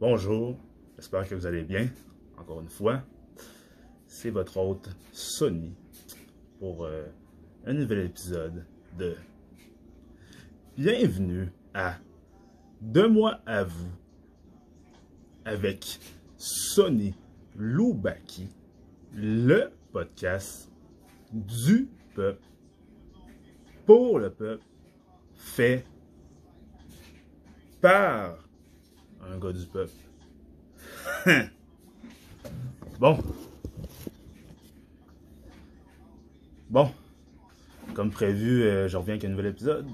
Bonjour, j'espère que vous allez bien. Encore une fois, c'est votre hôte Sony pour euh, un nouvel épisode de Bienvenue à Deux mois à vous avec Sony Loubaki, le podcast du peuple, pour le peuple, fait par un gars du peuple. bon. Bon. Comme prévu, euh, je reviens avec un nouvel épisode.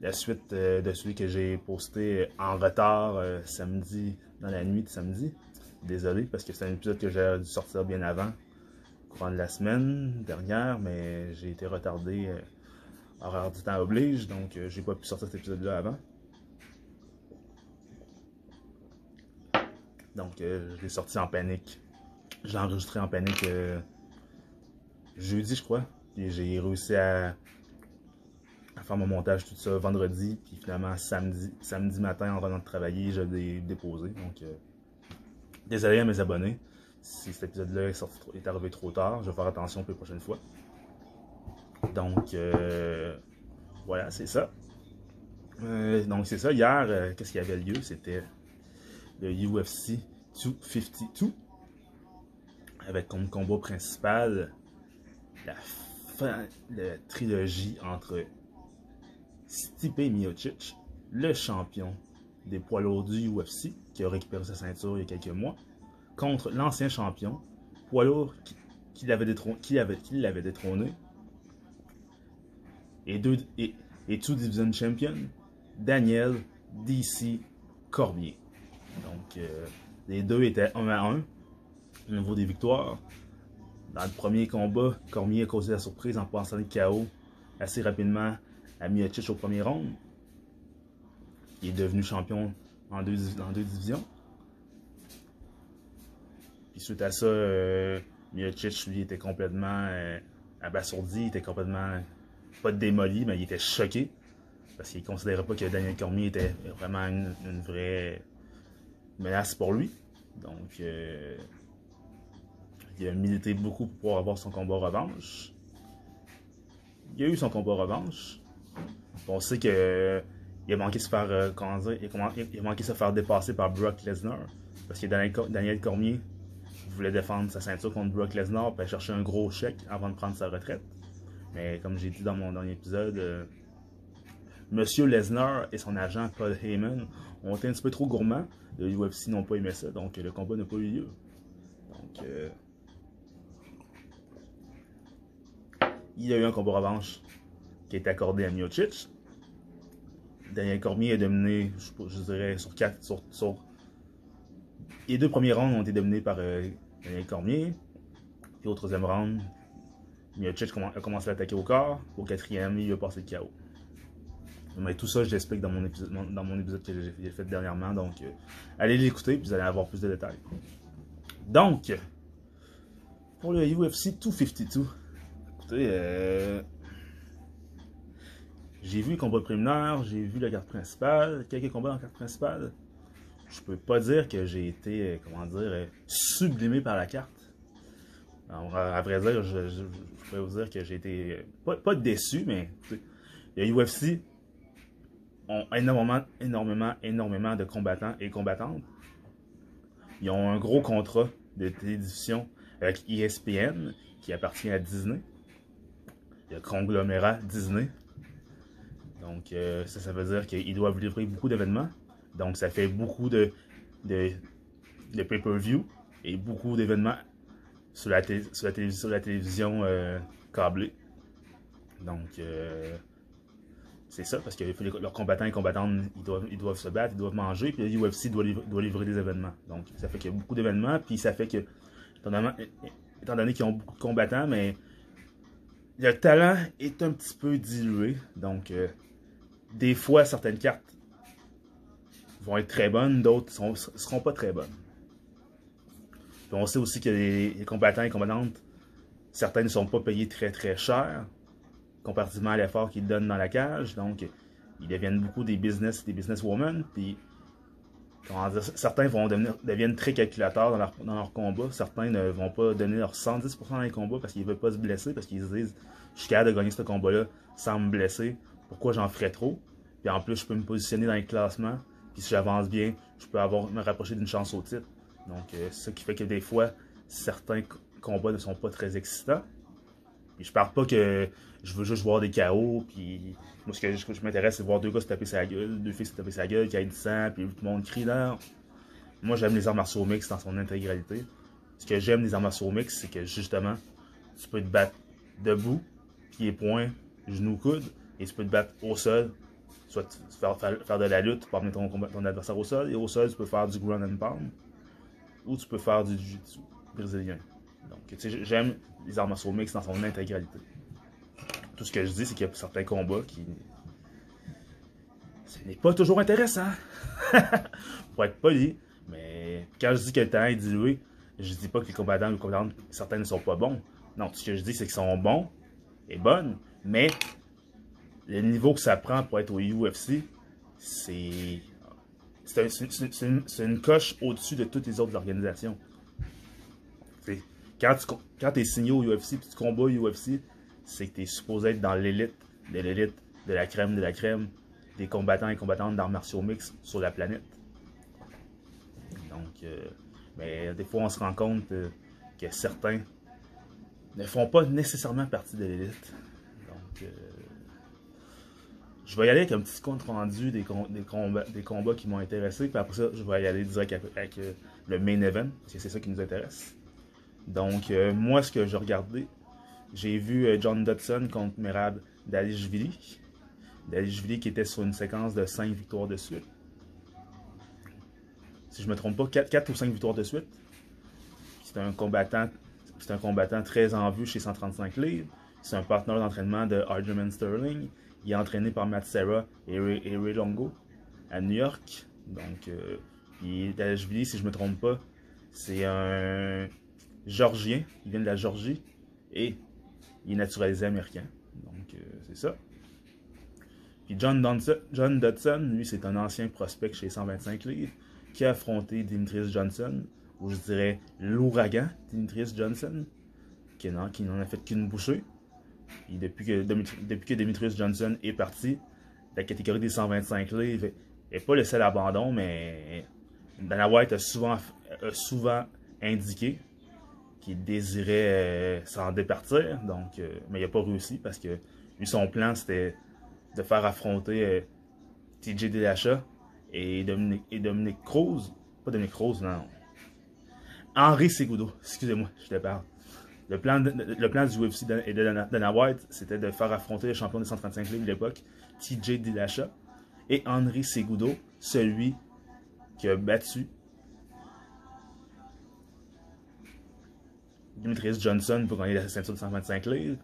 La suite euh, de celui que j'ai posté en retard euh, samedi, dans la nuit de samedi. Désolé, parce que c'est un épisode que j'ai dû sortir bien avant, courant de la semaine dernière, mais j'ai été retardé, horaire du temps oblige, donc j'ai pas pu sortir cet épisode-là avant. Donc, euh, je l'ai sorti en panique. Je l'ai enregistré en panique euh, jeudi, je crois. Puis j'ai réussi à, faire mon montage tout ça vendredi. Puis finalement, samedi, samedi matin, en venant de travailler, je l'ai déposé. Donc, euh, désolé à mes abonnés. Si cet épisode-là est, est, arrivé trop tard, je vais faire attention pour les prochaines fois. Donc, voilà, c'est ça. donc, c'est ça. Hier, qu'est-ce qui avait lieu? C'était le UFC 252 avec comme combat principal la fin la trilogie entre Stipe Miocic, le champion des poids lourds du UFC, qui a récupéré sa ceinture il y a quelques mois, contre l'ancien champion, poids lourd qui, l'avait détrôné, qui détrôné, et deux, et, et two division champion, Daniel DC Cormier. Donc, euh, les deux étaient 1 à 1 au niveau des victoires. Dans le premier combat, Cormier a causé la surprise en passant le KO assez rapidement à Miocic au premier round. Il est devenu champion en deux, divisions. Puis suite à ça, euh, Miocic, lui, était complètement euh, abasourdi, il était complètement, pas démoli, mais il était choqué. Parce qu'il considérait pas que Daniel Cormier était vraiment une vraie menace pour lui. Donc, euh, il a milité beaucoup pour avoir son combat revanche. Il a eu son combat revanche. On sait que il a manqué de se faire, euh, il a manqué se faire dépasser par Brock Lesnar. Parce que Daniel, Cormier voulait défendre sa ceinture contre Brock Lesnar et chercher un gros chèque avant de prendre sa retraite. Mais comme j'ai dit dans mon dernier épisode, euh, Monsieur Lesnar et son agent Paul Heyman ont été un petit peu trop gourmands. Le UFC n'ont pas aimé ça, donc le combat n'a pas eu lieu. Euh, il y a eu un combat revanche qui a été accordé à Miocic. Daniel Cormier est dominé, je, dirais, sur quatre. Les deux premiers rounds ont été dominés par euh, Daniel Cormier. Puis au troisième round, Miocic a commencé à attaquer au corps. Au quatrième, il a passé le KO. Mais tout ça, je l'explique dans mon épisode, dans mon épisode que j'ai fait dernièrement. Donc, euh, allez l'écouter, puis vous allez avoir plus de détails. Donc, pour le UFC 252, écoutez, euh, j'ai vu le combat préliminaire, j'ai vu la carte principale, quelques combats en carte principale. Je peux pas dire que j'ai été, euh, comment dire, sublimé par la carte. à vrai dire, je, je, pourrais vous dire que j'ai été, pas, pas déçu, mais le UFC ont énormément, énormément, énormément de combattants et combattantes. Ils ont un gros contrat de télévision avec ESPN qui appartient à Disney. Le conglomérat Disney. Donc, euh, ça, ça veut dire qu'ils doivent livrer beaucoup d'événements. Donc, ça fait beaucoup de, de, pay-per-view et beaucoup d'événements sur la, la, sur la télévision euh, câblée. Donc, euh, c'est ça, parce que leurs combattants et combattantes, ils doivent, ils doivent se battre, ils doivent manger, puis le UFC doit, livrer des événements. Donc, ça fait qu'il y a beaucoup d'événements, puis ça fait que, étant donné, qu'ils ont beaucoup de combattants, mais le talent est un petit peu dilué. Donc, euh, des fois, certaines cartes vont être très bonnes, d'autres ne seront pas très bonnes. Puis on sait aussi que les, les combattants et combattantes, certains ne sont pas payés très très cher comparativement à l'effort qu'ils donnent dans la cage. Donc, ils deviennent beaucoup des business, des businesswomen. Puis, certains vont devenir, deviennent très calculateurs dans leur, dans. Certains ne vont pas donner leur 110% dans les combats parce qu'ils ne veulent pas se blesser, parce qu'ils se disent Je suis capable de gagner ce combat-là sans me blesser. Pourquoi j'en ferais trop Puis en plus, je peux me positionner dans les classements. Puis si j'avance bien, je peux avoir, me rapprocher d'une chance au titre. Donc, euh, ce qui fait que des fois, certains combats ne sont pas très excitants. Je parle pas que je veux juste voir des chaos, puis moi ce que je, m'intéresse c'est voir deux gars se taper sa gueule, deux filles se taper sa gueule, qui a du sang, puis tout le monde crie là. Moi j'aime les arts martiaux mix dans son intégralité. Ce que j'aime des arts martiaux mix, c'est que justement, tu peux te battre debout, pieds poings, genoux coudes, et tu peux te battre au sol, soit faire, faire, de la lutte pour amener ton, ton, adversaire au sol, et au sol tu peux faire du ground and pound, ou tu peux faire du jiu-jitsu brésilien. Donc, tu sais, j'aime les arts martiaux mix dans son intégralité. Tout ce que je dis, c'est qu'il y a certains combats qui. Ce n'est pas toujours intéressant. Pour être poli. Mais quand je dis que le temps est dilué, je dis pas que les combattants ou combattantes, certains ne sont pas bons. Non, ce que je dis, c'est qu'ils sont bons et bonnes, mais le niveau que ça prend pour être au UFC, c'est. C'est une, coche au-dessus de toutes les autres organisations. Quand tu es signé au UFC et tu combats au UFC, c'est que tu es supposé être dans l'élite de l'élite, de la crème de la crème, des combattants et combattantes d'arts martiaux mix sur la planète. Donc, euh, mais des fois, on se rend compte euh, que certains ne font pas nécessairement partie de l'élite. Donc, euh, je vais y aller avec un petit compte rendu des, combats, des combats qui m'ont intéressé, puis après ça, je vais y aller direct avec le main event, parce que c'est ça qui nous intéresse. Donc, euh, moi, ce que j'ai regardé, j'ai vu euh, John Dodson contre Merab Dalishvili. Dalishvili qui était sur une séquence de 5 victoires de suite. Si je me trompe pas, 4, ou 5 victoires de suite. C'est un combattant c'est un combattant très en vue chez 135 livres. C'est un partenaire d'entraînement de Arjuman Sterling. Il est entraîné par Matt Serra et Ray, Longo à New York. Donc, euh, si je me trompe pas, c'est un Georgien, il vient de la Georgie, et il est naturalisé américain. Donc, euh, c'est ça. Puis John, Dodson, lui, c'est un ancien prospect chez 125 livres, qui a affronté Dimitris Johnson, ou je dirais l'ouragan Dimitris Johnson, qui n'en a fait qu'une bouchée. Et depuis que, depuis que Johnson est parti, la catégorie des 125 livres n'est pas le seul abandon, mais Dana White a souvent indiqué qu'il désirait euh, s'en départir, donc, euh, mais il n'a pas réussi parce que lui, son plan, c'était de faire affronter euh, TJ Dillashaw et Dominique, et Dominique Cruz. Pas Dominique Cruz, non. Henri Segudo, excusez-moi, je te parle. Le plan, le plan du UFC et de Dana White, c'était de faire affronter le champion des 135 livres de l'époque, TJ Dillashaw, et Henri Segudo, celui qui a battu Dimitris Johnson pour gagner la ceinture de 125 livres.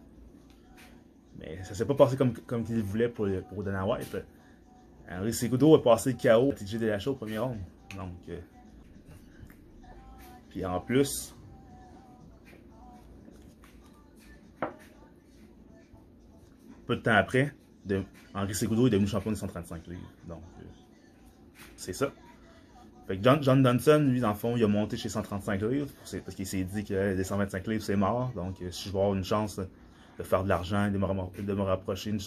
Mais ça s'est pas passé comme, comme il voulait pour, pour Dana White. Henry Segudo a passé KO à TJ Dillashaw au premier round. Donc, euh, puis en plus, peu de temps après, de, Henry Segudo est devenu champion des 135 livres. Donc, euh, c'est ça. Fait que John, John Dunson, lui, dans le fond, il a monté chez 135 livres parce qu'il s'est dit que les 125 livres, c'est mort. Donc, euh, si je veux avoir une chance de faire de l'argent et de me, rapprocher une,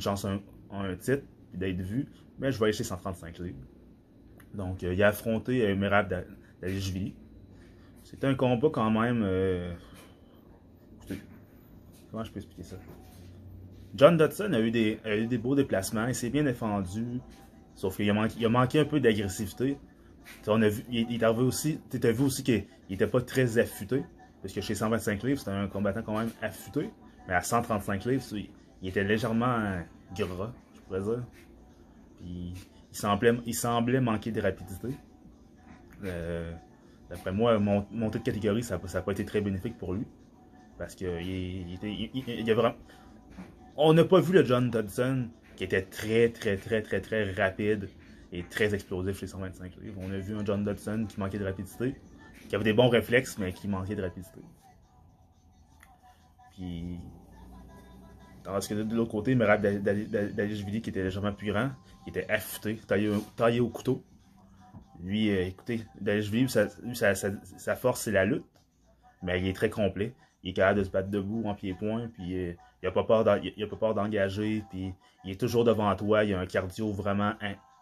chance à un, titre et d'être vu, ben, je vais aller chez 135 livres. Donc, euh, il a affronté euh, Merab Dalishvili. C'était un combat quand même. Euh... Comment je peux expliquer ça? John Dodson a eu des, beaux déplacements, il s'est bien défendu, sauf qu'il a manqué un peu d'agressivité. On a vu, il, aussi, tu as vu aussi qu'il n'était pas très affûté, parce que chez 125 livres, c'était un combattant quand même affûté, mais à 135 livres, il était légèrement gras, je pourrais dire. Puis, il semblait, manquer de rapidité. Euh, d'après moi, monter de catégorie, ça n'a pas été très bénéfique pour lui. Parce que il, était, il, a vraiment... On n'a pas vu le John Dodson qui était très, très, très, très, très rapide et très explosif chez 125 livres. On a vu un John Dodson qui manquait de rapidité, qui avait des bons réflexes, mais qui manquait de rapidité. Puis. Tandis que de l'autre côté, Merab Dalishvili qui était légèrement plus grand, qui était affûté, taillé, au couteau. Lui, euh, écoutez, sa, sa, sa, force, c'est la lutte. Mais il est très complet. Il est capable de se battre debout en pied-point, puis euh, il n'a pas peur d'engager, puis il est toujours devant toi. Il a un cardio vraiment,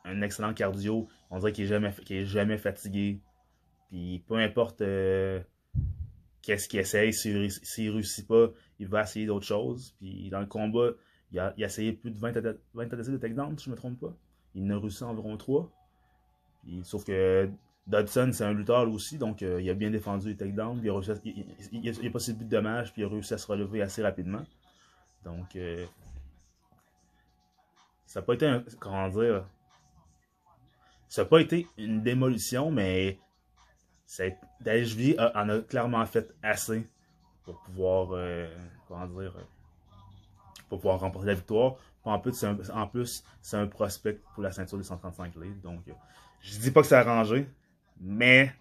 un, excellent cardio. On dirait qu'il n'est jamais, est jamais fatigué. Puis peu importe euh, qu'est-ce qu'il essaye, s'il ne réussit pas, il va essayer d'autres choses. Puis dans le combat, il a, essayé plus de 20 tentatives de takedown, si je ne me trompe pas. Il en a réussi environ 3. sauf que Dodson, c'est un lutteur aussi, donc euh, il a bien défendu les takedowns. Il a, réussi il, a, pas subi de dommages, puis il a réussi à se relever assez rapidement. Donc, euh, ça n'a pas été un. Comment dire Ça n'a pas été une démolition, mais Dashville en a clairement fait assez pour pouvoir. Euh, comment dire pour pouvoir remporter la victoire. En plus, c'est un, prospect pour la ceinture des 135 livres. Donc, je dis pas que c'est arrangé, mais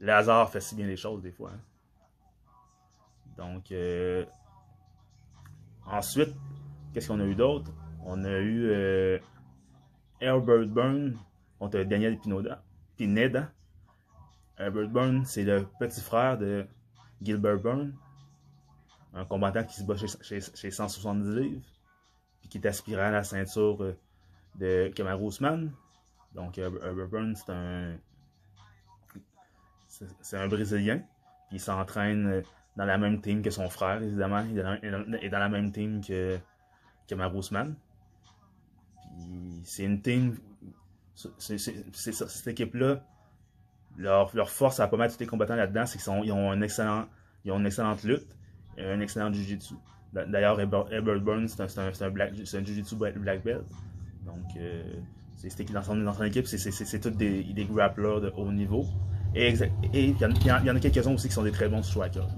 le hasard fait si bien les choses des fois. Hein. Donc, euh, ensuite, qu'est-ce qu'on a eu d'autre? On a eu euh, Herbert Byrne Daniel Pinoda, Pineda. Herbert Byrne, c'est le petit frère de Gilbert Byrne, un combattant qui se bat chez, chez, 170 livres, puis qui est aspirant à la ceinture euh, de Kamaru Usman. Donc, Herbert Byrne, c'est un, c'est un Brésilien, puis il s'entraîne dans la même team que son frère, évidemment. Il est dans, la même team que, que. Puis c'est une team. Cette équipe-là. Leur, force à pas mettre tous les combattants là-dedans, c'est qu'ils ont, ils ont une excellente lutte et un excellent jiu-jitsu. D'ailleurs, Ebert Burns, c'est un, un, un black belt. Donc, euh, c'est dans son, équipe, c'est tous des, des grapplers de haut niveau. Et il y, en a quelques-uns aussi qui sont des très bons strikers.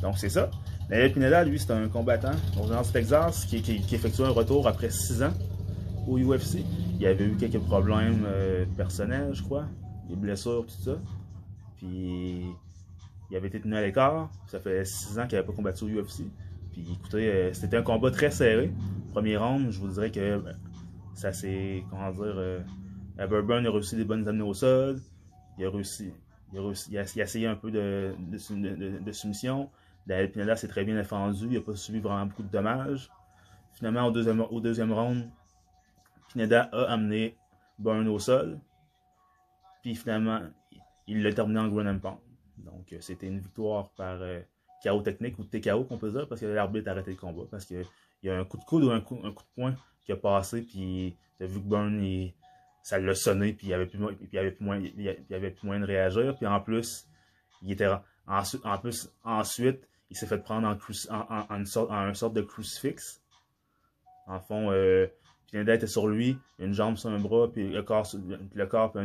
Donc c'est ça. Mais Pineda, lui, c'est un combattant dans du Texas qui, qui, effectue un retour après 6 ans au UFC. Il avait eu quelques problèmes euh, personnels, je crois. Des blessures, tout ça. Puis il avait été tenu à l'écart. Ça fait 6 ans qu'il n'avait pas combattu au UFC. Puis écoutez, euh, c'était un combat très serré. Premier round, je vous dirais que ben, ça s'est. Comment dire. Euh, Burburn a réussi des bonnes amenées au sol il a réussi. Il a, réussi, il a, essayé un peu de, de, soumission. Daniel Pineda s'est très bien défendu. Il n'a pas subi vraiment beaucoup de dommages. Finalement, au deuxième, au deuxième round, Pineda a amené Burn au sol. Puis finalement, il l'a terminé en ground and pound. Donc, euh, c'était une victoire par euh, KO technique ou TKO qu'on peut dire parce que l'arbitre a arrêté le combat. Parce qu'il y a un coup de coude ou un coup, de poing qui a passé. Puis, tu as vu que Burn, ça l'a sonné, puis il il avait plus moins, il moyen de réagir. Puis en plus, il était ensuite, en plus, ensuite, il s'est fait prendre en, en, en, une sorte, en une sorte de crucifix. En fond, euh, Pineda était sur lui, une jambe sur un bras, puis le corps, le corps, puis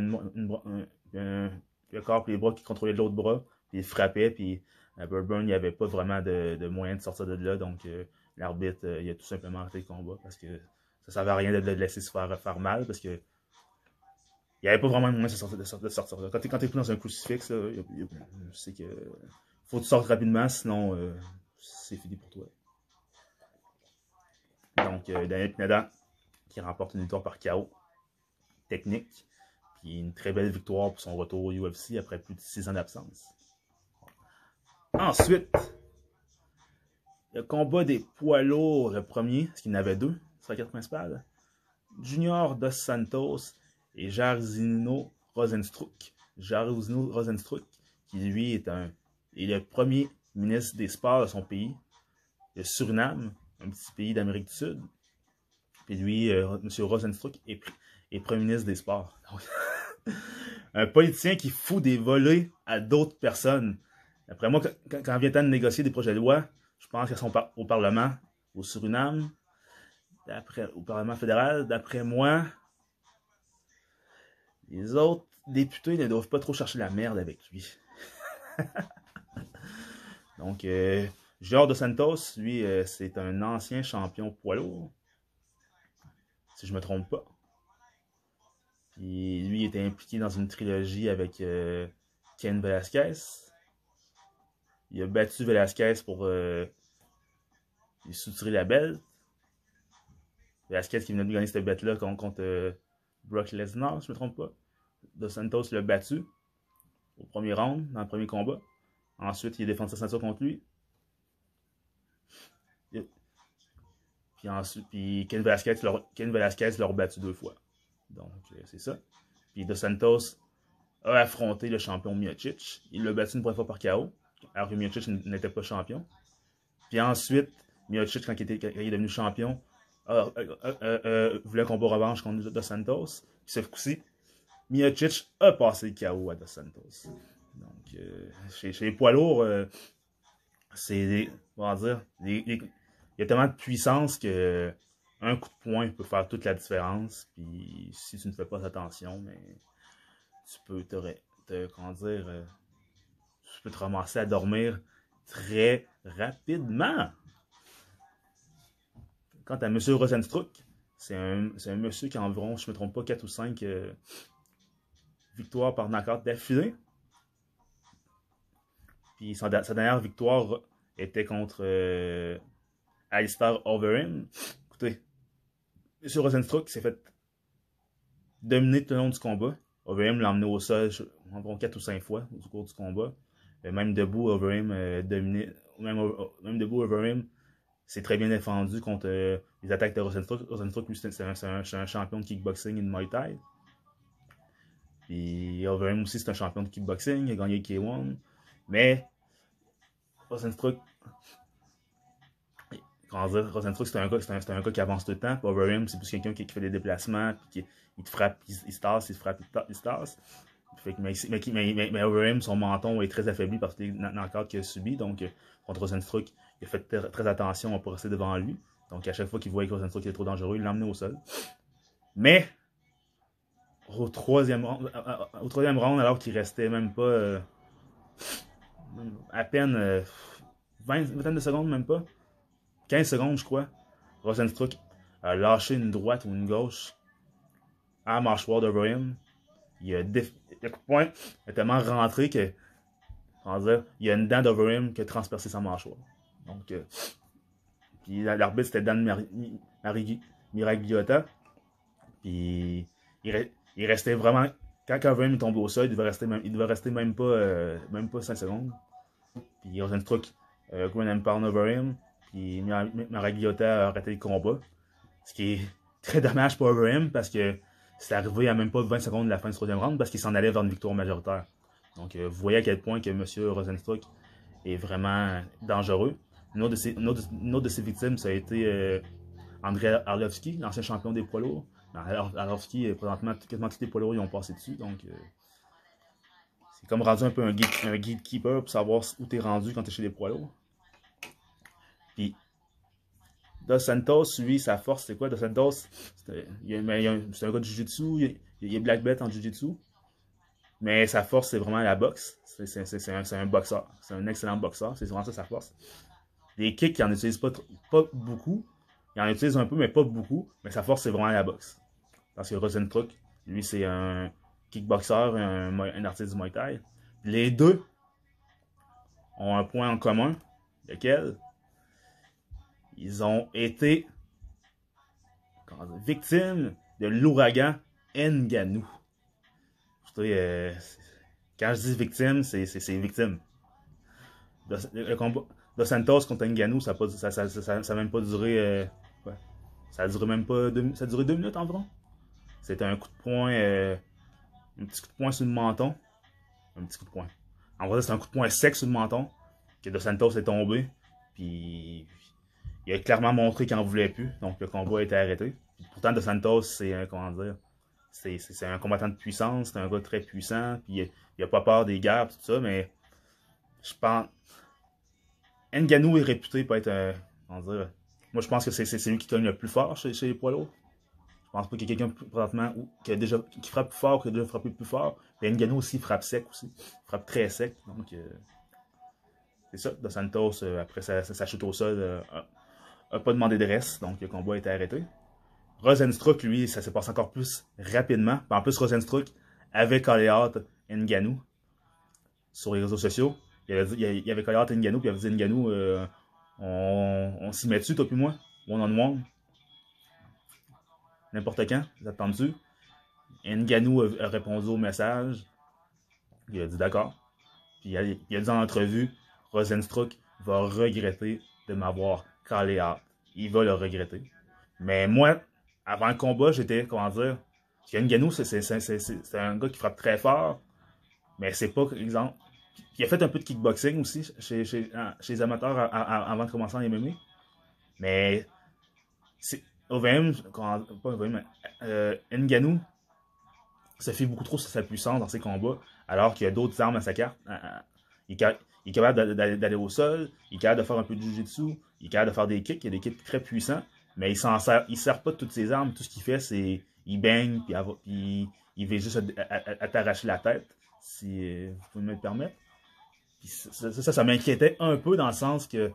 le corps, puis les bras qui contrôlaient l'autre bras, puis il frappait, puis à Burburn, il n'y avait pas vraiment de, moyen de sortir de là, donc euh, l'arbitre, euh, il a tout simplement arrêté le combat parce que ça ne servait à rien de le laisser se faire, mal, parce que il n'y avait pas vraiment de moyen de sortir. De sortir, Quand tu es, pris dans un crucifix, là, sais que faut que tu sortes rapidement, sinon euh, c'est fini pour toi. Donc, Daniel Pineda qui remporte une victoire par KO technique. Puis une très belle victoire pour son retour au UFC après plus de 6 ans d'absence. Ensuite, le combat des poids lourds, le premier, parce qu'il y en avait deux sur la carte principale. Junior Dos Santos et Jarzino Rosenstruck. Jarzino Rosenstruck, qui lui est, un, est le premier ministre des Sports de son pays, le Suriname, un petit pays d'Amérique du Sud. Puis lui, euh, M. Rosenstruck, est, est, premier ministre des Sports. un politicien qui fout des volets à d'autres personnes. Après moi, quand, quand vient temps de négocier des projets de loi, je pense qu'elles sont au Parlement, au Suriname, au Parlement fédéral. D'après moi, les autres députés ne doivent pas trop chercher la merde avec lui. Donc, euh, de Santos, lui, euh, c'est un ancien champion poids lourd. Si je me trompe pas. Lui, il était impliqué dans une trilogie avec euh, Ken Velasquez. Il a battu Velasquez pour euh, soutirer la belle. Velasquez qui venait de gagner cette bête-là contre, contre Brock Lesnar, si je me trompe pas. Dos Santos l'a battu au premier round, dans le premier combat. Ensuite, il a défendu sa ceinture contre lui. Puis ensuite, puis Ken Velasquez l'a rebattu deux fois. Donc, euh, c'est ça. Puis Dos Santos a affronté le champion Miocic. Il l'a battu une première fois par KO, alors que Miocic n'était pas champion. Puis ensuite, Miocic, quand il, était, quand il est devenu champion, voulu un combat revanche contre Dos Santos. Puis ce coup-ci, Miocic a passé le KO à Dos Santos. Donc, euh, chez, les poids lourds, euh, c'est, va dire, il y a tellement de puissance que un coup de poing peut faire toute la différence. Puis si tu ne fais pas attention, mais tu peux te, comment dire, euh, tu peux te ramasser à dormir très rapidement. Quant à M. Rosenstruck, c'est un, monsieur qui a environ, je ne me trompe pas, 4 ou 5 victoires par knockout d'affilée. Puis sa, dernière victoire était contre euh, Alistair Overeem. Écoutez, M. Rosenstruck s'est fait dominer tout le long du combat. Overeem l'a emmené au sol environ 4 ou 5 fois au cours du combat. Euh, même debout, Overeem euh. Même, même, debout, Overeem s'est très bien défendu contre euh, les attaques de Rosenstruck. Rosenstruck, lui, c'est un, champion de kickboxing et de Muay Thai. Puis Overeem aussi, c'est un champion de kickboxing. Il a gagné K1. Mais Rosenstruck, comment Rosenstruck, c'est un, gars, c'est un, gars qui avance tout le temps. Overeem, c'est plus quelqu'un qui, fait des déplacements, qui il te frappe, il, il se tasse, il se frappe, il, se tasse. Mais, mais, son menton est très affaibli par tous les knockouts qu'il a subi. Donc, euh, contre Rosenstruck, il a fait très, attention à pas rester devant lui. Donc, à chaque fois qu'il voyait que Rosenstruck était trop dangereux, il l'a emmené au sol. Mais, au troisième, au troisième round, alors qu'il restait même pas euh, à peine euh, 20, 20 de secondes, même pas, 15 secondes, je crois, Rosenstruck a lâché une droite ou une gauche à mâchoire d'Overham. Il a le coup de poing est tellement rentré que il y a une dent d'Overham qui a transpercé sa mâchoire. Donc, euh, puis l'arbitre c'était Dan Miragliotta. Puis il, restait vraiment. Quand Overham est tombé au sol, il devait rester même, il devait rester même pas, euh, même pas 5 secondes. Puis Rosenstruck, euh, Gwen Pound Overham. Puis Miragliotta a arrêté le combat. Ce qui est très dommage pour Overham parce que c'est arrivé à même pas 20 secondes de la fin du troisième round parce qu'il s'en allait vers une victoire majoritaire. Donc, euh, vous voyez à quel point que M. Rosenstruck est vraiment dangereux. Une autre de ses, victimes, ça a été euh, André Arlovski, l'ancien champion des poids lourds. Arlovski, euh, présentement, quasiment tous les poids lourds ils ont passé dessus. Donc, c'est comme rendu un peu un, guide, un pour savoir où tu es rendu quand tu es chez les poids lourds. Puis, Dos Santos, lui, sa force, c'est quoi? Dos Santos, c'est un, gars de Jiu-Jitsu, il, est black belt en Jiu-Jitsu. Mais sa force, c'est vraiment la boxe. C'est un, boxeur. C'est un excellent boxeur. C'est vraiment ça sa force. Les kicks, il n'en utilise pas, pas beaucoup. Il en utilise un peu, mais pas beaucoup. Mais sa force, c'est vraiment la boxe. Parce que Rosenstruck, lui, c'est un kickboxer, un, un artiste du Muay Thai. Les deux ont un point en commun. Lequel? Ils ont été victimes de l'ouragan Nganou. Euh, quand je dis victime, c'est victime. Le, combat de Santos contre Nganou, ça n'a même pas duré. Euh, ça a duré même pas deux, ça a duré deux minutes environ. C'était un coup de poing, euh, un petit coup de poing sur le menton. Un petit coup de poing. En vrai, c'est un coup de poing sec sur le menton que De Santos est tombé. Puis il a clairement montré qu'il n'en voulait plus, donc le combat a été arrêté. Pourtant, De Santos, c'est un, comment dire, c'est un combattant de puissance, c'est un gars très puissant, puis il n'a pas peur des guerres, tout ça, mais je pense. Nganou est réputé pour être un. Comment dire, moi, je pense que c'est lui qui cogne le plus fort chez, les poids lourds. Je pense pas qu'il y ait quelqu'un présentement qui, a déjà, qui frappe plus fort, qui a déjà frappé plus fort. Mais Nganou aussi frappe sec aussi. Il frappe très sec. Donc, euh, c'est ça. De Santos, euh, après sa, chute au sol, euh, n'a pas demandé de reste, donc le combat a été arrêté. Rosenstruck, lui, ça s'est passé encore plus rapidement. En plus, Rosenstruck avait callé out Nganou sur les réseaux sociaux. Il avait, avait callé out Nganou, puis il avait dit Nganou, euh, on, on s'y met dessus, toi puis moi, one on one. N'importe quand, vous attendez Nganou a, a répondu au message. Il a dit d'accord. Puis il a, il a dit en entrevue, Rosenstruck va regretter de m'avoir calé out. Il va le regretter. Mais moi, avant le combat, j'étais, comment dire, que Ngannou, c'est- un gars qui frappe très fort, mais c'est pas, exemple, il a fait un peu de kickboxing aussi chez, chez, en- chez les amateurs a- avant de commencer en MMA. Mais OVM, pas OVM, mais euh, se fait beaucoup trop sur sa puissance dans ses combats, alors qu'il y a d'autres armes à sa carte. Est, ca- il est capable d'a- d'a- d'aller au sol, il est capable de faire un peu de jiu-jitsu, il est capable de faire des kicks, il y a des kicks très puissants, mais il s'en sert, il sert pas de toutes ses armes. Tout ce qu'il fait, c'est il baigne, puis, il veut juste à, t'arracher la tête, si euh, vous pouvez me le permettre. Ça, m'inquiétait un peu dans le sens que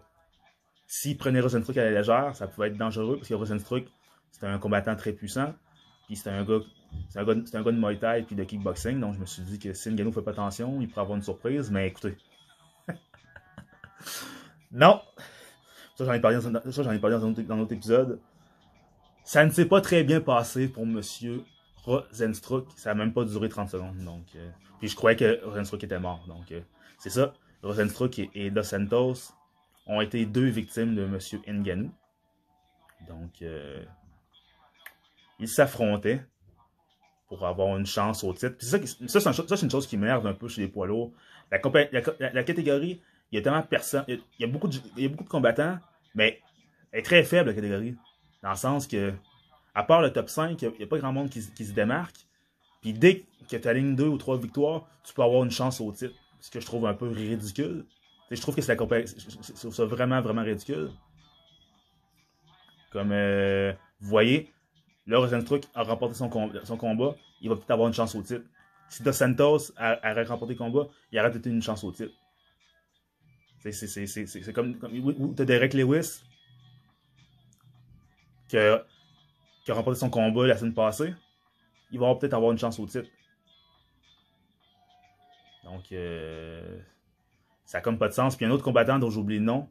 s'il prenait Rosenstruck à la légère, ça pouvait être dangereux parce que Rosenstruck, c'était un combattant très puissant. Puis c'était un gars, c'est un gars, de Muay Thai puis de kickboxing. Donc je me suis dit que si Ngannou fait pas attention, il pourrait avoir une surprise. Mais écoutez. Non! Ça, j'en ai parlé, dans, ça, j'en dans, un autre, épisode. Ça ne s'est pas très bien passé pour Monsieur Rosenstruck. Ça n'a même pas duré 30 secondes. Donc, euh, puis je croyais que Rosenstruck était mort. Donc, euh, c'est ça. Rosenstruck et, et Dos Santos ont été deux victimes de M. Ngannou. Donc, euh, ils s'affrontaient pour avoir une chance au titre. Puis ça, ça, c'est une chose qui m'énerve un peu chez les poids lourds. La catégorie, il y a tellement de personnes, il y a, beaucoup de, combattants, mais elle est très faible, la catégorie. Dans le sens que, à part le top 5, il n'y a, pas grand monde qui, se- démarque. Puis dès que tu alignes deux ou trois victoires, tu peux avoir une chance au titre. Ce que je trouve un peu ridicule. Je trouve que c'est la compé- je- trouve ça vraiment, vraiment ridicule. Comme euh, vous voyez, là, Rosenstruck a remporté son combat, il va peut-être avoir une chance au titre. Si Dos Santos a, a remporté le combat, il aurait peut-être une chance au titre. C'est comme, Derek Lewis qui a, remporté son combat la semaine passée. Il va peut-être avoir une chance au titre. Donc, euh, ça a comme pas de sens. Puis un autre combattant dont j'ai oublié le nom,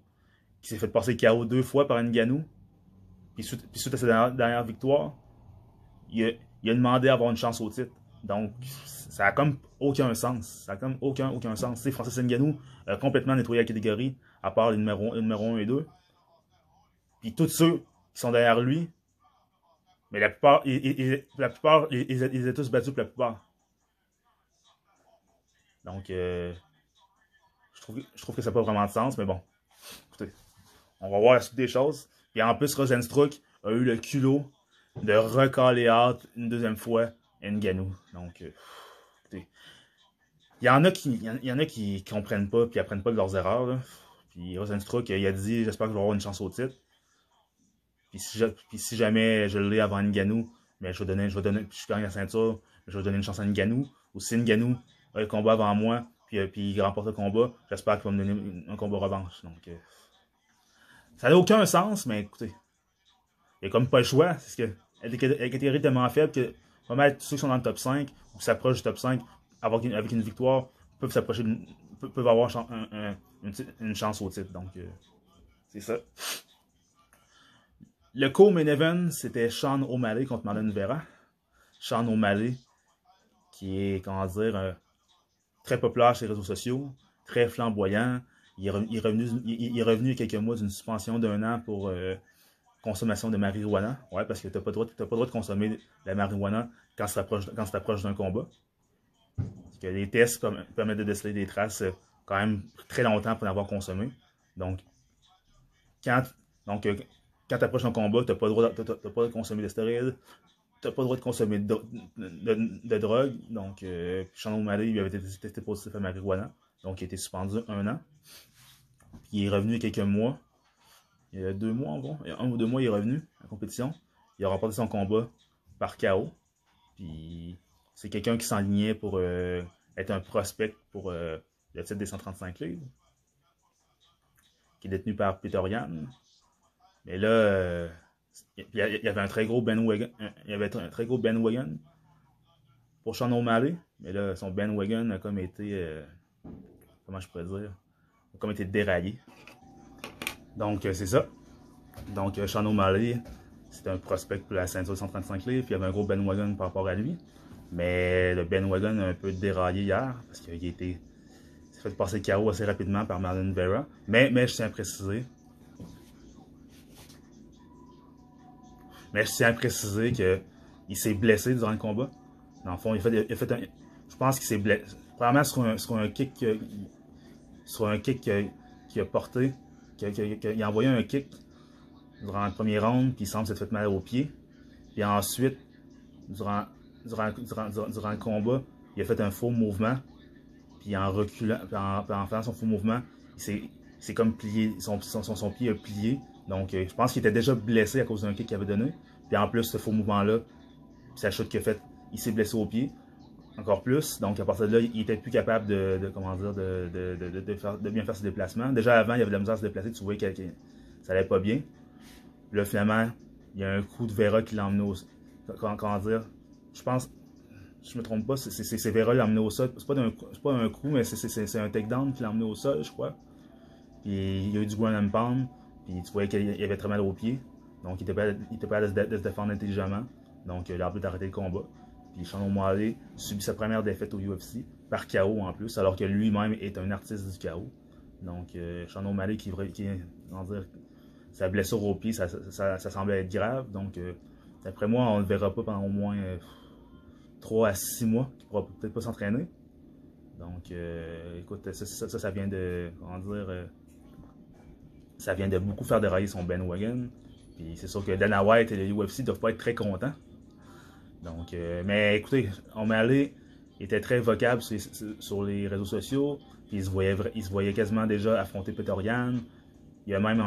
qui s'est fait passer KO deux fois par Ngannou. Puis suite, puis suite à sa dernière, dernière victoire, il a, il a demandé à avoir une chance au titre. Donc, ça a comme aucun sens. Ça a comme aucun, aucun sens. Sais, Francis Ngannou a complètement nettoyé la catégorie, à part les numéros, les numéros 1 et 2. Puis tous ceux qui sont derrière lui, mais la plupart, ils, ils- la plupart, ils, ils- tous battus pour la plupart. Donc, euh, je, trouve, je trouve que ça n'a pas vraiment de sens, mais bon. Écoutez, on va voir la suite des choses. Puis en plus, Rosenstruck a eu le culot de recaler out une deuxième fois Ngannou. Donc, euh, écoutez, il y en a qui, il y en- a qui comprennent pas puis apprennent pas de leurs erreurs. là. Puis Rosenstruck, il a dit, j'espère que je vais avoir une chance au titre. Puis si, puis si jamais je l'ai avant Ngannou, mais je vais donner, je vais donner, la ceinture, je vais donner une chance à Ngannou. Ou si Ngannou a le combat avant moi, puis, euh, puis il remporte le combat, j'espère qu'il va me donner un combat revanche. Donc, euh, ça n'a aucun sens, mais écoutez, il n'y a comme pas le choix. Parce que catégorie est tellement faible que mal tous ceux qui sont dans le top 5 ou qui s'approchent du top 5 avec une, avec une victoire peuvent s'approcher peuvent, avoir une, chance au titre. Donc, euh, c'est ça. Le co-main c'était Sean O'Malley contre Marlon Vera. Sean O'Malley, qui est, comment dire, euh, très populaire sur les réseaux sociaux, très flamboyant. Il est revenu, il revenu, il- revenu y a quelques mois d'une suspension d'un an pour euh, consommation de marijuana. Ouais, parce que tu n'as pas, le droit- de consommer de la marijuana quand tu t'approches d'un combat. Parce que les tests perm- permettent de déceler des traces euh, quand même très longtemps pour en avoir consommé. Donc, quand, donc, euh, quand tu approches un combat, tu n'as pas le droit de, pas droit de consommer de stéroïdes, tu n'as pas le droit de consommer de, drogue. Donc, euh, Sean O'Malley lui avait été testé positif à marijuana. Donc, il a été suspendu un an. Puis, il est revenu il quelques mois. Il y a deux mois environ. Il y a un ou deux mois, il est revenu à compétition. Il a remporté son combat par KO. Puis, c'est quelqu'un qui s'enlignait pour euh, être un prospect pour euh, le titre des 135 livres. Qui est détenu par Peter. Mais là, euh, il y avait un très gros bandwagon. un- Il y avait un très gros bandwagon pour Sean O'Malley. Mais là, son bandwagon a comme été. comment je pourrais dire A comme été déraillé. Donc, euh, c'est ça. Donc, euh, Sean O'Malley, c'était un prospect pour la ceinture 135 livres. Puis il y avait un gros bandwagon par rapport à lui. Mais le Ben Wagon a un peu déraillé hier parce qu'il a été s'est fait passer KO assez rapidement par Marlon Vera. Mais, mais je tiens à préciser. Mais je tiens à préciser qu'il s'est blessé durant le combat. Dans le fond, il a fait, il a fait un, je pense qu'il s'est blessé. Probablement sur un, kick, sur un kick qu'il a porté, qu'il a, envoyé un kick durant le premier round, puis il semble s'être fait mal au pied. Puis ensuite, durant, durant, durant, le combat, il a fait un faux mouvement. Puis en reculant, puis en, faisant son faux mouvement, il s'est comme plié, son, son, son, pied a plié. Donc euh, je pense qu'il était déjà blessé à cause d'un kick qu'il avait donné. Puis en plus, ce faux mouvement-là, sa chute qu'il a faite, il s'est blessé au pied encore plus. Donc, à partir de là, il était plus capable de, comment dire, de, de, bien faire ses déplacements. Déjà avant, il avait de la misère à se déplacer, tu voyais que, ça allait pas bien. Là, finalement, il y a un coup de Vera qui l'a emmené au comment, comment, dire, je pense, je me trompe pas, c'est Vera qui l'a emmené au sol. C'est pas, pas un coup, mais c'est un takedown qui l'a emmené au sol, je crois. Puis il y a eu du ground and pound, puis tu voyais qu'il avait très mal au pied. Donc, il était pas, il était pas de, se défendre intelligemment. Donc, l'arbitre a arrêté le combat. Shannon Molley subit sa première défaite au UFC, par KO en plus, alors que lui-même est un artiste du KO. Donc, euh, Molley qui, qui dire, sa blessure au pied, ça, semblait être grave. Donc, euh, d'après moi, on ne le verra pas pendant au moins 3 euh, à 6 mois, qu'il ne pourra peut-être pas s'entraîner. Donc, euh, écoute, ça, ça, vient de, comment dire, ça vient de beaucoup faire dérailler son Ben Wagon. Puis c'est sûr que Dana White et le UFC ne doivent pas être très contents donc, euh, mais écoutez, O'Malley était très vocable sur, les réseaux sociaux. il se, voyait, il se voyait quasiment déjà affronter Peter Yan. Il, a même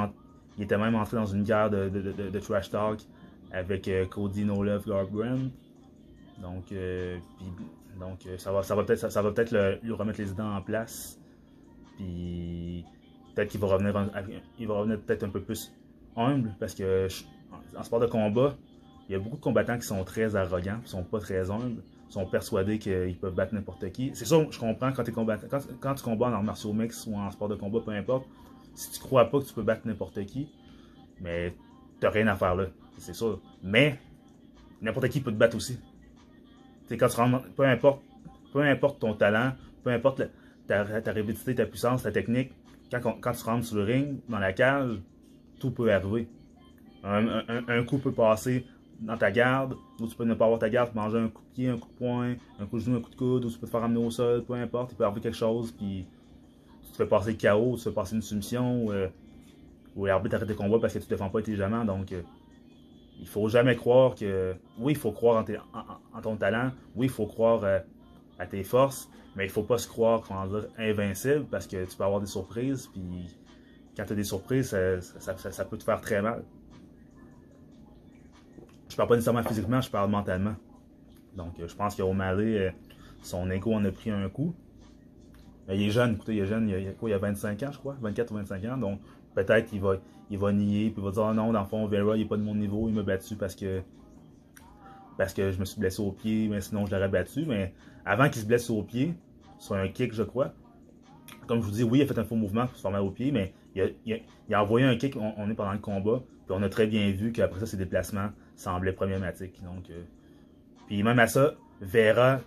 il était même entré dans une guerre de, trash talk avec euh, Cody No Love Garbrandt. Donc, euh, donc ça va, ça va peut-être ça, peut-être lui remettre les idées en place. Puis peut-être qu'il va revenir, il va revenir peut-être un peu plus humble parce que en sport de combat, il y a beaucoup de combattants qui sont très arrogants, qui sont pas très humbles, sont persuadés qu'ils peuvent battre n'importe qui. C'est ça, je comprends quand, combattant, quand, tu combats en arts martiaux mix ou en sport de combat, peu importe, si tu crois pas que tu peux battre n'importe qui, mais t'as rien à faire là, c'est ça. Mais n'importe qui peut te battre aussi. quand tu peu importe, peu importe ton talent, peu importe ta, ta rapidité, ta puissance, ta technique, quand, quand, tu rentres sur le ring, dans la cage, tout peut arriver. un coup peut passer dans ta garde, ou tu peux ne pas avoir ta garde, manger un coup de pied, un coup de poing, un coup de genou, un coup de coude, ou tu peux te faire ramener au sol, peu importe, il peut arriver quelque chose, puis tu te fais passer chaos, tu te fais passer une soumission, ou, euh, l'arbitre arrête le combat parce que tu ne défends pas intelligemment, donc euh, il faut jamais croire que, oui, il faut croire en, ton talent, oui, il faut croire euh, à tes forces, mais il faut pas se croire, comment dire, invincible, parce que tu peux avoir des surprises, puis quand tu as des surprises, ça peut te faire très mal parle pas nécessairement physiquement, je parle mentalement. Donc, euh, je pense qu'O'Malley, euh, son ego en a pris un coup. Mais il est jeune, écoutez, il est jeune, il a, quoi, il a 25 ans, je crois, 24 ou 25 ans. Donc, peut-être qu'il va, il va nier, puis il va dire, oh non, dans le fond, Vera, il n'est pas de mon niveau, il m'a battu parce que, parce que je me suis blessé au pied, mais sinon je l'aurais battu. Mais avant qu'il se blesse au pied, sur un kick, je crois, comme je vous dis, oui, il a fait un faux mouvement pour se former au pied, mais il a, envoyé un kick, on, est pendant le combat, puis on a très bien vu qu'après ça, ses déplacements semblaient problématiques. Donc, euh, puis même à ça, Vera,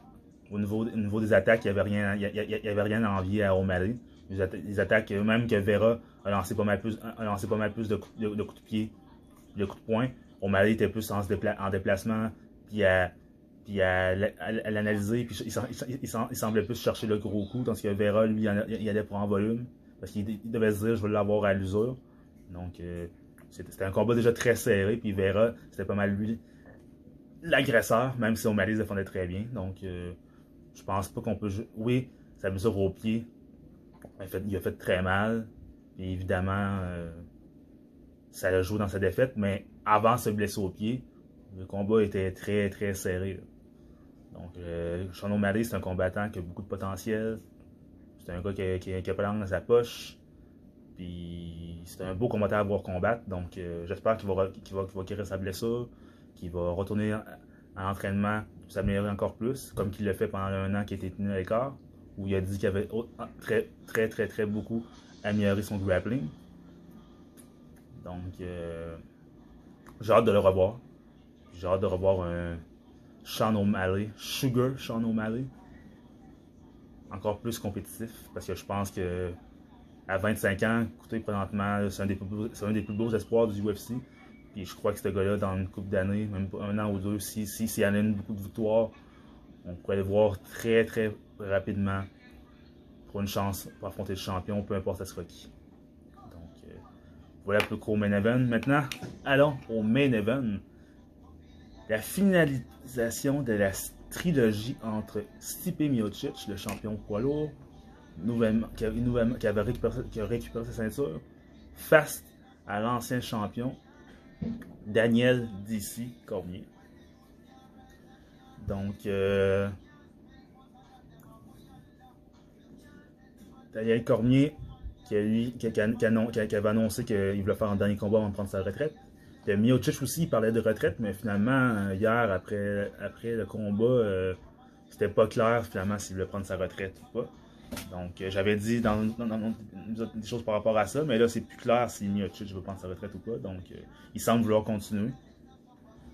au niveau, niveau des attaques, il n'y avait, rien, il, avait rien à envier à O'Malley. Les, attaques, même que Vera a lancé pas mal plus, a pas mal plus de, coups de pied, de coups de poing. O'Malley était plus en, en déplacement, puis à, puis à, l'analyser, puis il, semblait plus chercher le gros coup, tandis que Vera, lui, il allait pour en volume. Parce qu'il devait se dire, je vais l'avoir à l'usure. Donc, euh, c'était un combat déjà très serré. Puis Vera, c'était pas mal lui l'agresseur, même si O'Malley défendait très bien. Donc, euh, je pense pas qu'on peut. Oui, sa mesure au pied, il a fait, très mal. Puis évidemment, euh, ça a joué dans sa défaite. Mais avant se blesser au pied, le combat était très, très serré. Donc, Sean O'Malley, c'est un combattant qui a beaucoup de potentiel. C'est un gars qui a, qui, pas langue dans sa poche. Puis c'est un beau combattant à voir combattre. Donc euh, j'espère qu'il va, qu'il va, guérir sa blessure, qu'il va retourner à, l'entraînement s'améliorer encore plus, comme qu'il l'a fait pendant un an qui était tenu à l'écart, où il a dit qu'il avait ah, très, très, très, très beaucoup amélioré son grappling. Donc euh, j'ai hâte de le revoir. J'ai hâte de revoir un, Sean O'Malley, Sugar Sean O'Malley. Encore plus compétitif, parce que je pense que à 25 ans, écoutez, présentement, c'est un, des plus, beaux espoirs du UFC. Puis je crois que ce gars-là, dans une coupe d'années, même un an ou deux, si, si, si il beaucoup de victoires, on pourrait le voir très très rapidement pour une chance pour affronter le champion, peu importe ce requis. Donc euh, voilà pour le main event. Maintenant, allons au main event. La finalisation de la trilogie entre Stipe Miocic, le champion poids lourd, qui, avait récupéré, sa ceinture, face à l'ancien champion Daniel DC Cormier. Donc, euh, Daniel Cormier, a, qui, avait annoncé qu'il voulait faire un dernier combat avant de prendre sa retraite. Puis Miocic aussi, il parlait de retraite, mais finalement, euh, hier, après, après le combat, euh, c'était pas clair finalement s'il voulait prendre sa retraite ou pas. Donc, j'avais dit dans, des choses par rapport à ça, mais là, c'est plus clair si Miocic veut prendre sa retraite ou pas. Donc, il semble vouloir continuer.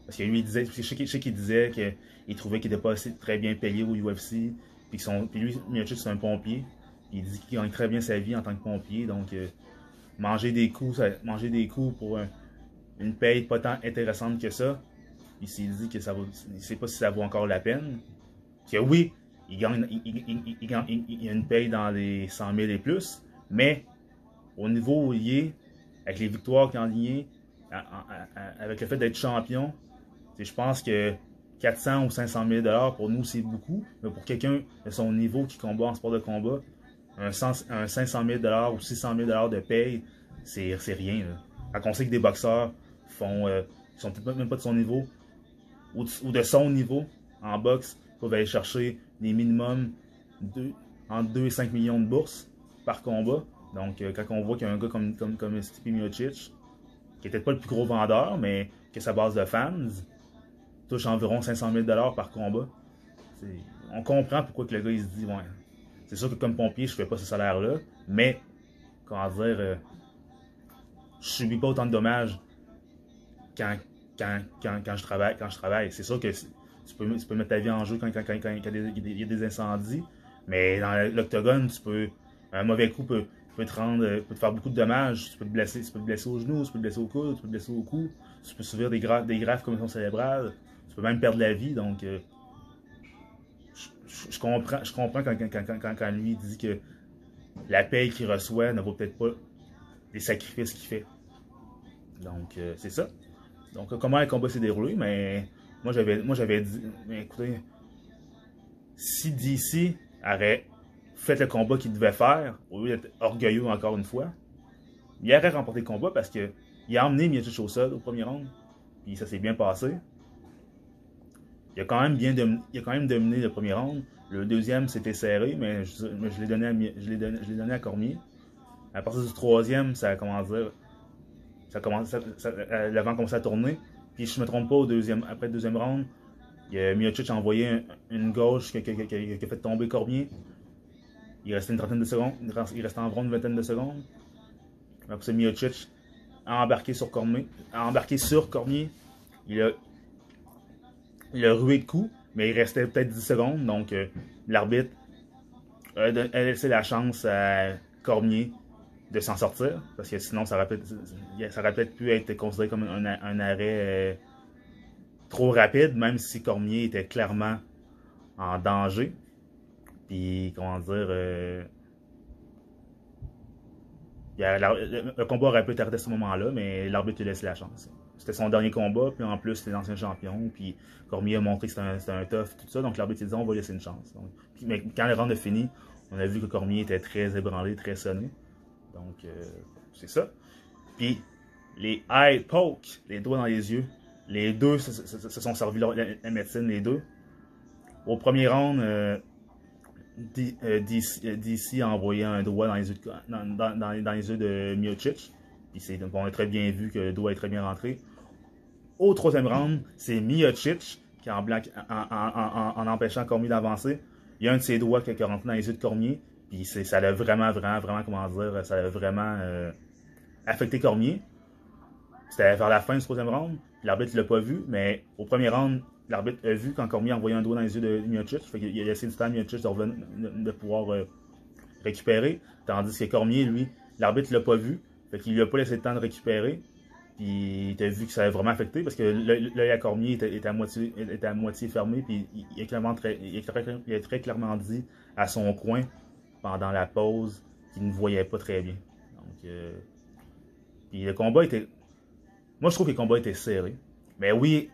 Parce que lui, il disait, je sais qu'il disait qu'il trouvait qu'il n'était pas assez très bien payé au UFC. Puis, son, puis lui, Miocic, c'est un pompier. Il dit qu'il gagne très bien sa vie en tant que pompier. Donc, euh, manger des coups, manger des coups pour une paye pas tant intéressante que ça. Il s'est dit que ça vaut, il sait pas si ça vaut encore la peine. Que oui, il a une paye dans les 100 000 et plus. Mais, au niveau est, avec les victoires qu'il a enlignées, avec le fait d'être champion, je pense que 400 ou 500 000 pour nous, c'est beaucoup. Mais pour quelqu'un de son niveau qui combat en sport de combat, un, 500 000 ou 600 000 de paye, c'est rien. Là. Quand on sait que des boxeurs font, euh, sont peut-être même pas de son niveau, ou de, son niveau en boxe, peuvent aller chercher des minimums entre 2 et 5 millions de bourses par combat. Donc, euh, quand on voit qu'il y a un gars comme, comme, comme Stipe Miocic, qui était pas le plus gros vendeur, mais qui a sa base de fans, touche environ 500 000 par combat. On comprend pourquoi que le gars il se dit, ouais, c'est sûr que comme pompier, je fais pas ce salaire-là, mais, comment dire, euh, je subis pas autant de dommages quand, quand, quand, je travaille. Quand je travaille. C'est sûr que tu peux, tu peux, mettre ta vie en jeu quand, il y a des incendies, mais dans l'octogone, tu peux, un mauvais coup peut, te rendre, peut te faire beaucoup de dommages. Tu peux te blesser, tu peux te blesser au genou, tu peux te blesser au coude, tu peux te blesser au cou, tu peux subir des, graves, des graves commotions cérébrales peux même perdre la vie. Donc, euh, je, comprends, je comprends quand, quand, quand, lui dit que la paye qu'il reçoit ne vaut peut-être pas les sacrifices qu'il fait. Donc, euh, c'est ça. Donc, comment le combat s'est déroulé, mais moi j'avais moi j'avais dit, écoutez, si DC aurait fait le combat qu'il devait faire, au lieu d'être orgueilleux encore une fois, il aurait remporté le combat parce que il a emmené Miocic au sol au premier round, puis ça s'est bien passé. Il a quand même bien a dominé le premier round. Le deuxième, c'était serré, mais je, l'ai donné, à, je donné, donné à Cormier. À partir du troisième, ça a commencé, ça commencé, ça, euh, l'avant commençait à tourner. Puis je me trompe pas, au deuxième, après le deuxième round, a, Miocic a envoyé une gauche qui, a fait tomber Cormier. Il restait une trentaine de secondes. Il restait environ une vingtaine de secondes. Après Miocic a embarqué sur Cormier. A embarqué sur Cormier. Il a il a rué de coup, mais il restait peut-être 10 secondes. Donc, euh, l'arbitre a, laissé la chance à Cormier de s'en sortir. Parce que sinon, ça aurait peut-être pu être considéré comme un, arrêt euh, trop rapide, même si Cormier était clairement en danger. Puis, comment dire. Euh, le, combat aurait pu être arrêté à ce moment-là, mais l'arbitre lui laissé la chance. C'était son dernier combat, puis en plus, c'était l'ancien champion, puis Cormier a montré que c'était un, un, tough, tout ça, donc l'arbitre a dit on va laisser une chance. mais quand le round a fini, on a vu que Cormier était très ébranlé, très sonné. Donc, euh, c'est ça. Puis, les eye poke, les doigts dans les yeux, les deux se, sont servis la, médecine, les deux. Au premier round, euh, DC, euh, a envoyé un doigt dans les yeux de, Miocic. On a très bien vu que le doigt est très bien rentré. Au troisième round, c'est Miocic qui, en, blanc, en, empêchant Cormier d'avancer, il y a un de ses doigts qui est rentré dans les yeux de Cormier. Puis ça l'a vraiment, vraiment, vraiment, comment dire, ça a vraiment euh, affecté Cormier. C'était vers la fin du troisième round. L'arbitre ne l'a pas vu, mais au premier round, l'arbitre a vu quand Cormier a envoyé un doigt dans les yeux de Miocic. Fait qu'il a laissé du temps à Miocic de, de, pouvoir euh, récupérer. Tandis que Cormier, lui, l'arbitre l'a pas vu. Fait qu'il lui a pas laissé le temps de récupérer. Puis tu as vu que ça a vraiment affecté parce que l'œil à Cormier était, à moitié, était à moitié fermé. Puis il, a clairement très, il, a très, clairement dit à son coin pendant la pause qu'il ne voyait pas très bien. Donc, euh, puis le combat était. Moi, je trouve que le combat était serré. Mais oui,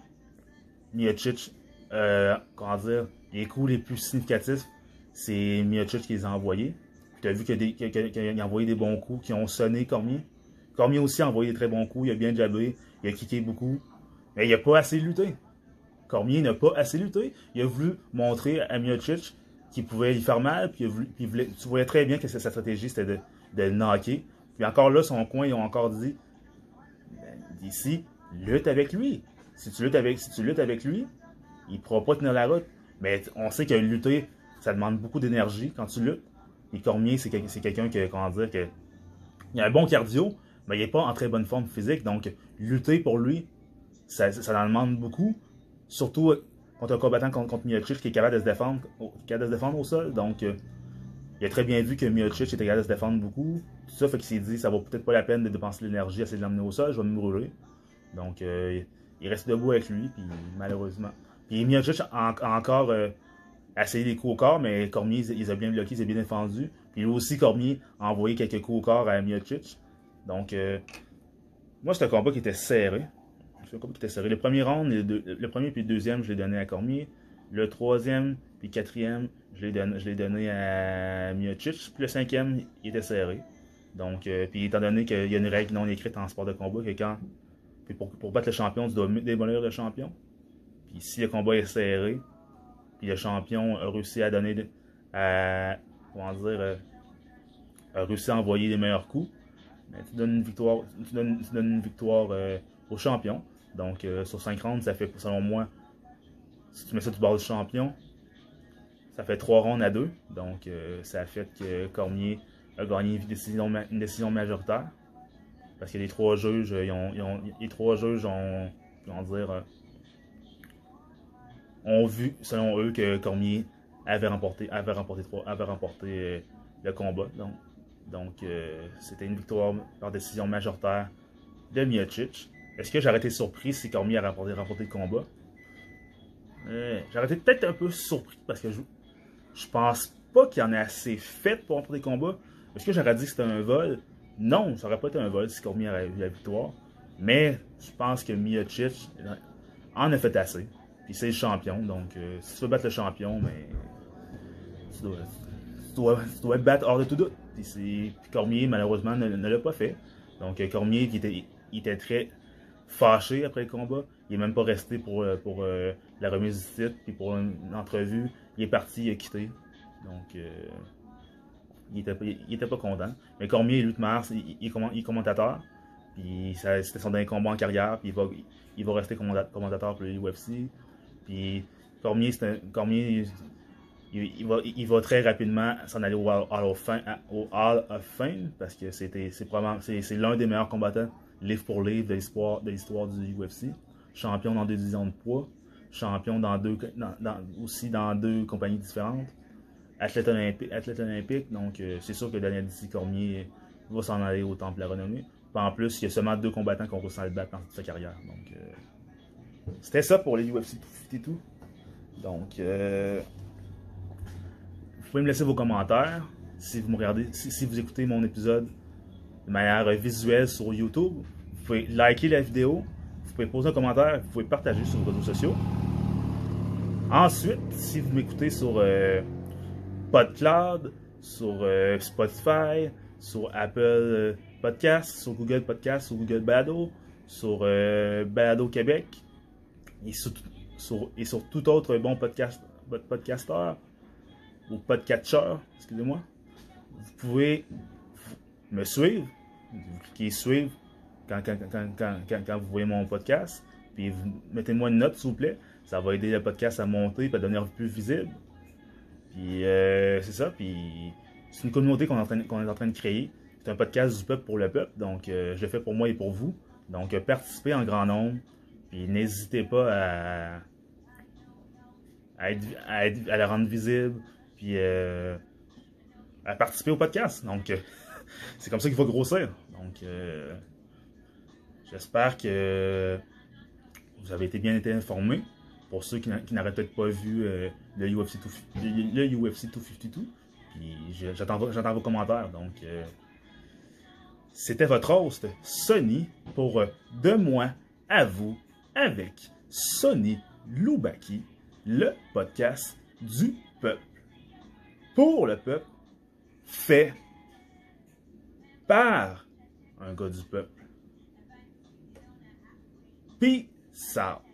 Miocic, euh, comment dire, les coups les plus significatifs, c'est Miocic qui les a envoyés. Tu as vu qu'il a, envoyé des bons coups qui ont sonné Cormier. Cormier aussi a envoyé des très bons coups, il a bien jabé, il a kické beaucoup. Mais il n'a pas assez lutté. Cormier n'a pas assez lutté. Il a voulu montrer à Miocic qu'il pouvait lui faire mal, puis, tu voyais très bien que sa stratégie c'était de, de le knocker. Puis encore là, son coin, ils ont encore dit ben, d'ici, lutte avec lui. Si tu luttes avec, si tu luttes avec lui, il ne pourra pas tenir la route. Mais on sait que lutter, ça demande beaucoup d'énergie quand tu luttes. Et Cormier, c'est quelqu'un qui, comment dire, que, il a un bon cardio, mais il n'est pas en très bonne forme physique. Donc, lutter pour lui, ça, ça en demande beaucoup. Surtout contre un combattant contre, contre Miocic qui est capable de se défendre, capable de se défendre au sol. Donc, euh, il a très bien vu que Miocic était capable de se défendre beaucoup. Tout ça fait qu'il s'est dit, ça vaut peut-être pas la peine de dépenser l'énergie à essayer de l'emmener au sol, je vais me brûler. Donc, euh, il reste debout avec lui, puis malheureusement. Puis Miocic a, encore euh, essayé des coups au corps, mais Cormier, il, a bien bloqué, il a bien défendu. Puis lui aussi, Cormier a envoyé quelques coups au corps à Miocic. Donc, euh, moi, c'était un combat qui était serré. Serré. Le premier round, le, premier puis le deuxième, je l'ai donné à Cormier. Le troisième puis le quatrième, je l'ai donné, donné, à Miocic. Puis le cinquième, il était serré. Donc, euh, puis étant donné qu'il y a une règle non écrite en sport de combat, que quand puis pour, pour, battre le champion, tu dois démolir le champion. Puis si le combat est serré, puis le champion a réussi à donner, à, comment dire, euh, a réussi à envoyer les meilleurs coups, ben, tu donnes une victoire, tu donnes, une victoire euh, au champion. Donc euh, sur 5 rounds, ça fait, selon moi, si tu mets ça du bord du champion, ça fait 3 rounds à 2. Donc ça a fait que Cormier a gagné une décision, une décision majoritaire. Parce que les trois juges, ils ont, les trois juges ont, dire, euh, ont vu, selon eux, que Cormier avait remporté, avait remporté, avait remporté euh, le combat. Donc, donc euh, c'était une victoire par décision majoritaire de Miocic. Est-ce que j'aurais été surpris si Cormier avait remporté, remporté le combat? j'aurais été peut-être un peu surpris parce que je, je pense pas qu'il y en ait assez fait pour remporter le combat. Est-ce que j'aurais dit que c'était un vol? Non, ça n'aurait pas été un vol si Cormier avait eu la victoire. Mais je pense que Miocic en a fait assez. Puis c'est le champion. Donc, euh, si tu veux battre le champion, mais tu dois, tu battre hors de tout doute. Puis, Cormier, malheureusement, ne, l'a pas fait. Donc, euh, Cormier, qui était, il était très fâché après le combat. Il n'est même pas resté pour, euh, pour la remise du titre. Puis pour une, entrevue, il est parti, il a quitté. Donc, il était, pas content. Mais Cormier, de mars, il, il, est commentateur. Puis c'était son dernier combat en carrière. Puis il va, il va rester commentateur pour l'UFC. Puis Cormier, Cormier il, va, il va très rapidement s'en aller au Hall, of Fame, parce que c'est l'un des meilleurs combattants livre pour livre de l'histoire de l'histoire du UFC. Champion dans deux divisions de poids, champion dans deux aussi dans deux compagnies différentes athlète olympique, donc euh, c'est sûr que Daniel Dizzy Cormier va s'en aller au temple de la renommée. en plus, il y a seulement deux combattants qui ont le battre dans toute sa carrière. Donc, euh, c'était ça pour les UFC et tout. Donc, euh, vous pouvez me laisser vos commentaires si vous me regardez, si, vous écoutez mon épisode de manière visuelle sur YouTube. Vous pouvez liker la vidéo, vous pouvez poser un commentaire, vous pouvez partager sur vos réseaux sociaux. Ensuite, si vous m'écoutez sur PodCloud, sur euh, Spotify, sur Apple euh, Podcast, sur Google Podcast, sur Google Balado, sur euh, Balado Québec et sur, tout autre bon podcast, podcasteur ou podcatcher, excusez-moi. Vous pouvez me suivre, vous cliquez suivre quand, quand, vous voyez mon podcast, puis mettez-moi une note s'il vous plaît. Ça va aider le podcast à monter et à devenir plus visible. Puis euh, c'est ça, puis c'est une communauté qu'on est, en train de créer. C'est un podcast du peuple pour le peuple, donc euh, je le fais pour moi et pour vous. Donc euh, participez en grand nombre, puis n'hésitez pas à, être, à, être- à la rendre visible, puis euh, à participer au podcast. Donc, c'est comme ça qu'il faut grossir. Donc, euh, j'espère que vous avez été bien été informés. Pour ceux qui n'a- qui n'auraient peut-être pas vu euh, le, UFC 2, le UFC 252, puis je- j'attends vos- commentaires. Donc, euh, c'était votre host, Sonny, pour De moi à vous, avec Sonny Loubaki, le podcast du peuple. Pour le peuple, fait par un gars du peuple. Peace out.